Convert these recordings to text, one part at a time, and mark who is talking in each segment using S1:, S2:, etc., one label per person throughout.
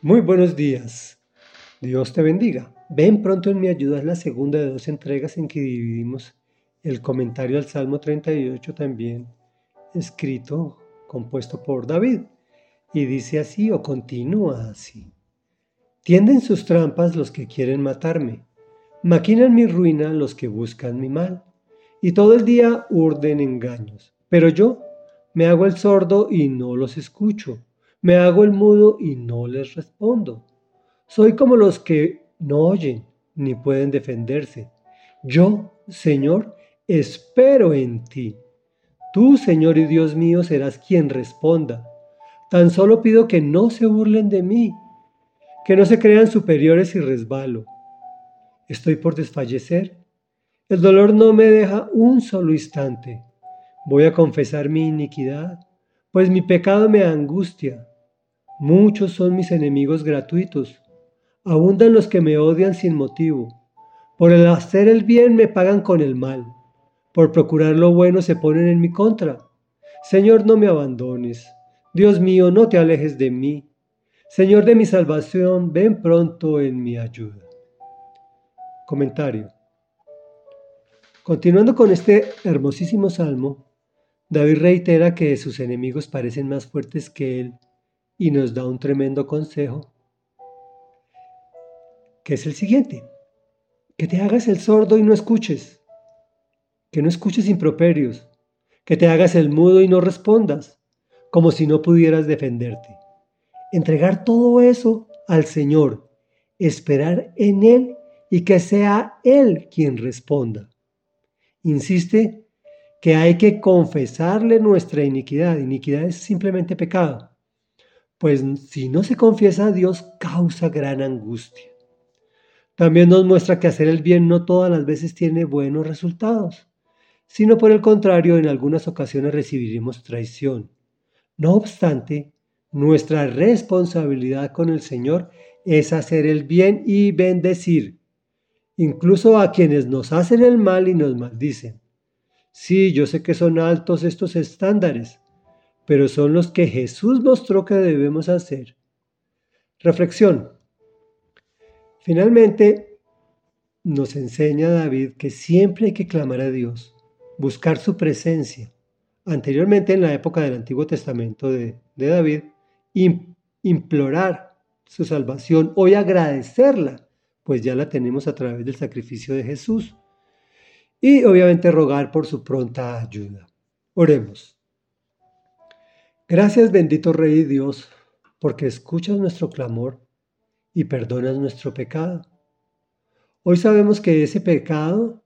S1: Muy buenos días. Dios te bendiga. Ven pronto en mi ayuda es la segunda de dos entregas en que dividimos el comentario al Salmo 38 también escrito, compuesto por David. Y dice así o continúa así. Tienden sus trampas los que quieren matarme. Maquinan mi ruina los que buscan mi mal. Y todo el día urden engaños. Pero yo me hago el sordo y no los escucho me hago el mudo y no les respondo. Soy como los que no oyen ni pueden defenderse. Yo, Señor, espero en ti. Tú, Señor y Dios mío, serás quien responda. Tan solo pido que no se burlen de mí, que no se crean superiores y resbalo. Estoy por desfallecer. El dolor no me deja un solo instante. Voy a confesar mi iniquidad, pues mi pecado me angustia. Muchos son mis enemigos gratuitos. Abundan los que me odian sin motivo. Por el hacer el bien me pagan con el mal. Por procurar lo bueno se ponen en mi contra. Señor, no me abandones. Dios mío, no te alejes de mí. Señor de mi salvación, ven pronto en mi ayuda. Comentario. Continuando con este hermosísimo salmo, David reitera que sus enemigos parecen más fuertes que él y nos da un tremendo consejo, que es el siguiente, que te hagas el sordo y no escuches, que no escuches improperios, que te hagas el mudo y no respondas, como si no pudieras defenderte. Entregar todo eso al Señor, esperar en Él y que sea Él quien responda. Insiste que hay que confesarle nuestra iniquidad. Iniquidad es simplemente pecado pues si no se confiesa a Dios causa gran angustia. También nos muestra que hacer el bien no todas las veces tiene buenos resultados, sino por el contrario en algunas ocasiones recibiremos traición. No obstante, nuestra responsabilidad con el Señor es hacer el bien y bendecir, incluso a quienes nos hacen el mal y nos maldicen. Sí, yo sé que son altos estos estándares, pero son los que Jesús mostró que debemos hacer. Reflexión. Finalmente, nos enseña David que siempre hay que clamar a Dios, buscar su presencia. Anteriormente, en la época del Antiguo Testamento de, David, implorar su salvación, hoy agradecerla, pues ya la tenemos a través del sacrificio de Jesús. Y obviamente rogar por su pronta ayuda. Oremos. Gracias bendito Rey Dios, porque escuchas nuestro clamor y perdonas nuestro pecado. Hoy sabemos que ese pecado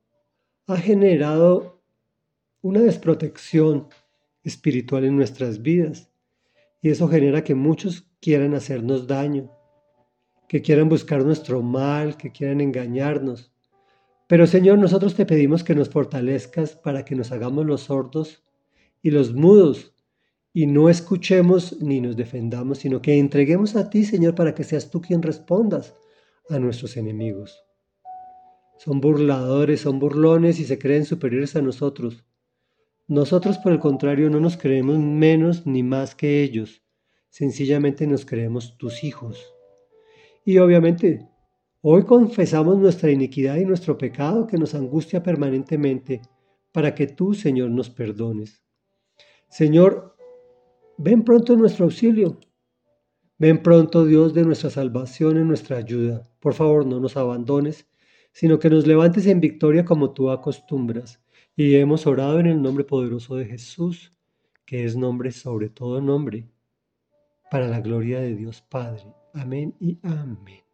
S1: ha generado una desprotección espiritual en nuestras vidas y eso genera que muchos quieran hacernos daño, que quieran buscar nuestro mal, que quieran engañarnos. Pero Señor, nosotros te pedimos que nos fortalezcas para que nos hagamos los sordos y los mudos y no escuchemos ni nos defendamos, sino que entreguemos a ti, Señor, para que seas tú quien respondas a nuestros enemigos. Son burladores, son burlones y se creen superiores a nosotros. Nosotros, por el contrario, no nos creemos menos ni más que ellos. Sencillamente nos creemos tus hijos. Y obviamente, hoy confesamos nuestra iniquidad y nuestro pecado que nos angustia permanentemente para que tú, Señor, nos perdones. Señor, Ven pronto en nuestro auxilio. Ven pronto, Dios, de nuestra salvación en nuestra ayuda. Por favor, no nos abandones, sino que nos levantes en victoria como tú acostumbras. Y hemos orado en el nombre poderoso de Jesús, que es nombre sobre todo nombre, para la gloria de Dios Padre. Amén y amén.